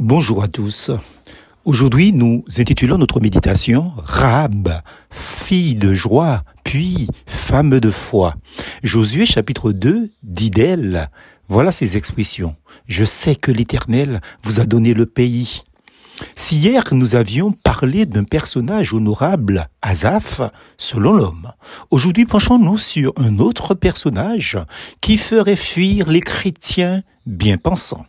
Bonjour à tous. Aujourd'hui, nous intitulons notre méditation Rahab, fille de joie, puis femme de foi. Josué chapitre 2 dit d'elle, voilà ses expressions. Je sais que l'Éternel vous a donné le pays. Si hier nous avions parlé d'un personnage honorable, Azaph, selon l'homme, aujourd'hui penchons-nous sur un autre personnage qui ferait fuir les chrétiens bien pensants.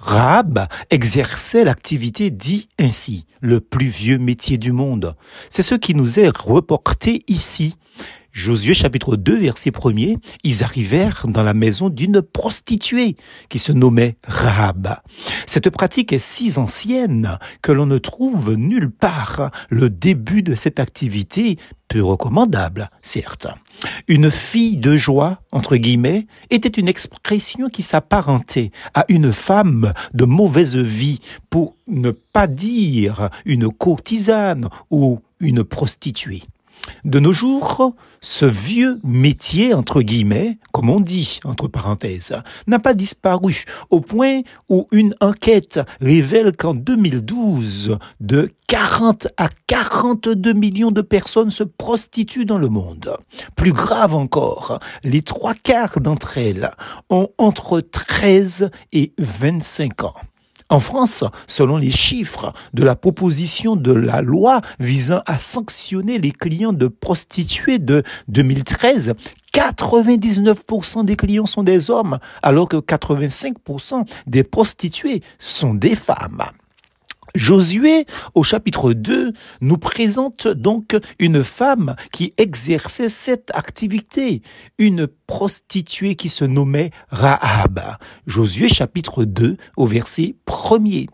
Rahab exerçait l'activité dit ainsi, le plus vieux métier du monde. C'est ce qui nous est reporté ici. Josué chapitre 2 verset 1er, ils arrivèrent dans la maison d'une prostituée qui se nommait Rahab. Cette pratique est si ancienne que l'on ne trouve nulle part le début de cette activité peu recommandable, certes. Une fille de joie, entre guillemets, était une expression qui s'apparentait à une femme de mauvaise vie, pour ne pas dire une courtisane ou une prostituée. De nos jours, ce vieux métier, entre guillemets, comme on dit, entre parenthèses, n'a pas disparu, au point où une enquête révèle qu'en 2012, de 40 à 42 millions de personnes se prostituent dans le monde. Plus grave encore, les trois quarts d'entre elles ont entre 13 et 25 ans. En France, selon les chiffres de la proposition de la loi visant à sanctionner les clients de prostituées de 2013, 99% des clients sont des hommes, alors que 85% des prostituées sont des femmes. Josué, au chapitre 2, nous présente donc une femme qui exerçait cette activité, une prostituée qui se nommait Rahab. Josué chapitre 2 au verset 1er.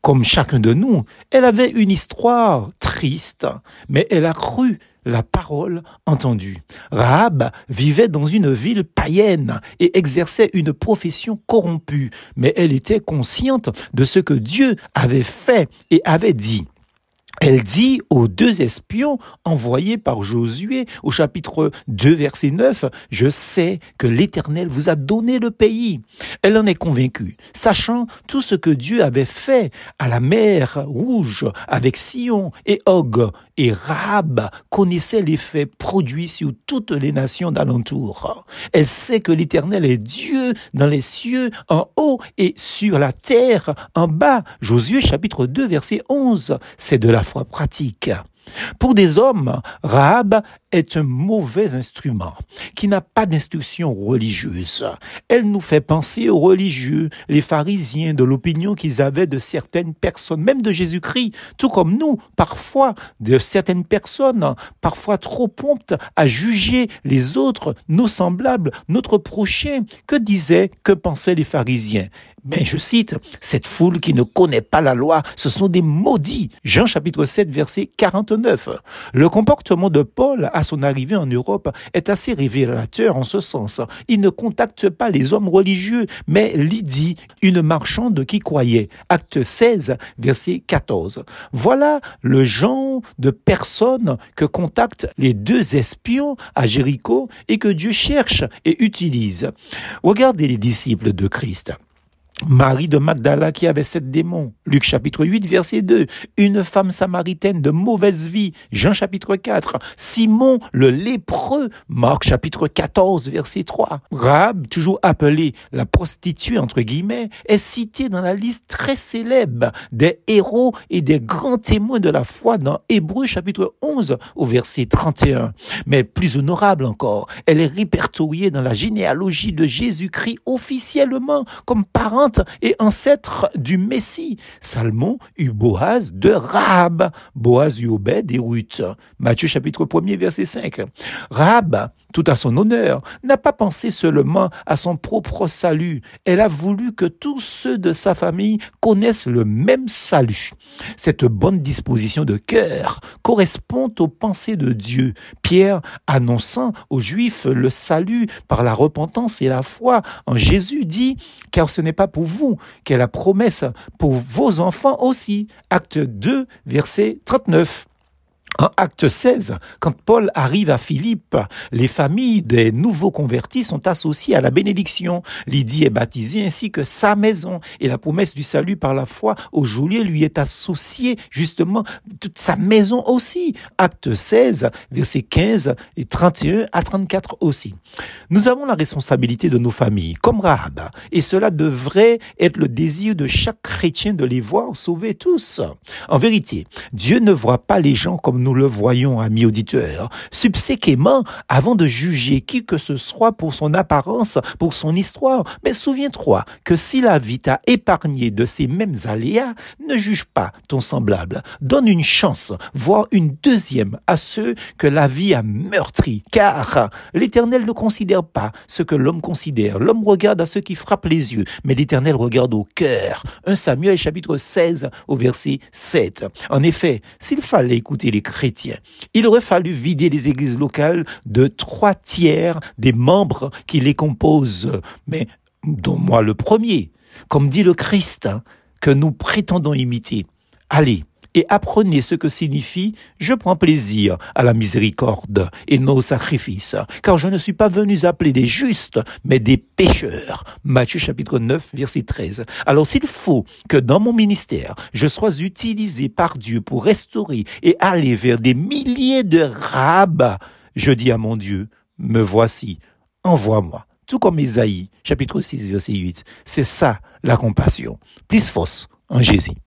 Comme chacun de nous, elle avait une histoire triste, mais elle a cru la parole entendue. Rahab vivait dans une ville païenne et exerçait une profession corrompue, mais elle était consciente de ce que Dieu avait fait et avait dit. Elle dit aux deux espions envoyés par Josué au chapitre 2 verset 9, Je sais que l'Éternel vous a donné le pays. Elle en est convaincue, sachant tout ce que Dieu avait fait à la mer Rouge avec Sion et Og. Et Rahab connaissait les faits produits sur toutes les nations d'alentour. Elle sait que l'Éternel est Dieu dans les cieux en haut et sur la terre en bas. Josué chapitre 2 verset 11. C'est de la foi pratique. Pour des hommes, Rahab est un mauvais instrument qui n'a pas d'instruction religieuse. Elle nous fait penser aux religieux, les pharisiens, de l'opinion qu'ils avaient de certaines personnes, même de Jésus-Christ, tout comme nous, parfois, de certaines personnes, parfois trop promptes à juger les autres, nos semblables, notre prochain. Que disaient, que pensaient les pharisiens? Mais je cite, cette foule qui ne connaît pas la loi, ce sont des maudits. Jean chapitre 7 verset 49. Le comportement de Paul à son arrivée en Europe est assez révélateur en ce sens. Il ne contacte pas les hommes religieux, mais Lydie, une marchande qui croyait. Acte 16 verset 14. Voilà le genre de personnes que contactent les deux espions à Jéricho et que Dieu cherche et utilise. Regardez les disciples de Christ. Marie de Magdala qui avait sept démons. Luc chapitre 8 verset 2. Une femme samaritaine de mauvaise vie. Jean chapitre 4. Simon le lépreux. Marc chapitre 14 verset 3. Rahab, toujours appelée la prostituée entre guillemets, est citée dans la liste très célèbre des héros et des grands témoins de la foi dans Hébreu chapitre 11 au verset 31. Mais plus honorable encore, elle est répertoriée dans la généalogie de Jésus-Christ officiellement comme parent et ancêtre du Messie. Salmon eut Boaz de Rahab. Boaz eut Obed et Ruth. Matthieu chapitre 1er verset 5. Rahab, tout à son honneur, n'a pas pensé seulement à son propre salut. Elle a voulu que tous ceux de sa famille connaissent le même salut. Cette bonne disposition de cœur correspond aux pensées de Dieu. Pierre, annonçant aux Juifs le salut par la repentance et la foi en Jésus, dit, car ce n'est pas pour vous qu'est la promesse, pour vos enfants aussi. Acte 2, verset 39. En acte 16, quand Paul arrive à Philippe, les familles des nouveaux convertis sont associées à la bénédiction. Lydie est baptisée ainsi que sa maison et la promesse du salut par la foi au geôlier lui est associée justement toute sa maison aussi. Acte 16, versets 15 et 31 à 34 aussi. Nous avons la responsabilité de nos familles, comme Rahab, et cela devrait être le désir de chaque chrétien de les voir sauvés tous. En vérité, Dieu ne voit pas les gens comme nous nous le voyons, amis auditeurs, subséquemment, avant de juger qui que ce soit pour son apparence, pour son histoire. Mais souviens-toi que si la vie t'a épargné de ces mêmes aléas, ne juge pas ton semblable. Donne une chance, voire une deuxième à ceux que la vie a meurtri. Car l'éternel ne considère pas ce que l'homme considère. L'homme regarde à ceux qui frappent les yeux, mais l'éternel regarde au cœur. 1 Samuel chapitre 16 au verset 7. En effet, s'il fallait écouter les il aurait fallu vider les églises locales de trois tiers des membres qui les composent, mais dont moi le premier, comme dit le Christ, hein, que nous prétendons imiter. Allez, et apprenez ce que signifie je prends plaisir à la miséricorde et non au sacrifice, car je ne suis pas venu appeler des justes, mais des pécheurs. Matthieu chapitre 9, verset 13. Alors s'il faut que dans mon ministère, je sois utilisé par Dieu pour restaurer et aller vers des milliers de rabats, je dis à mon Dieu, me voici, envoie-moi. Tout comme Isaïe, chapitre 6, verset 8. C'est ça la compassion. Plus fausse en Jésus.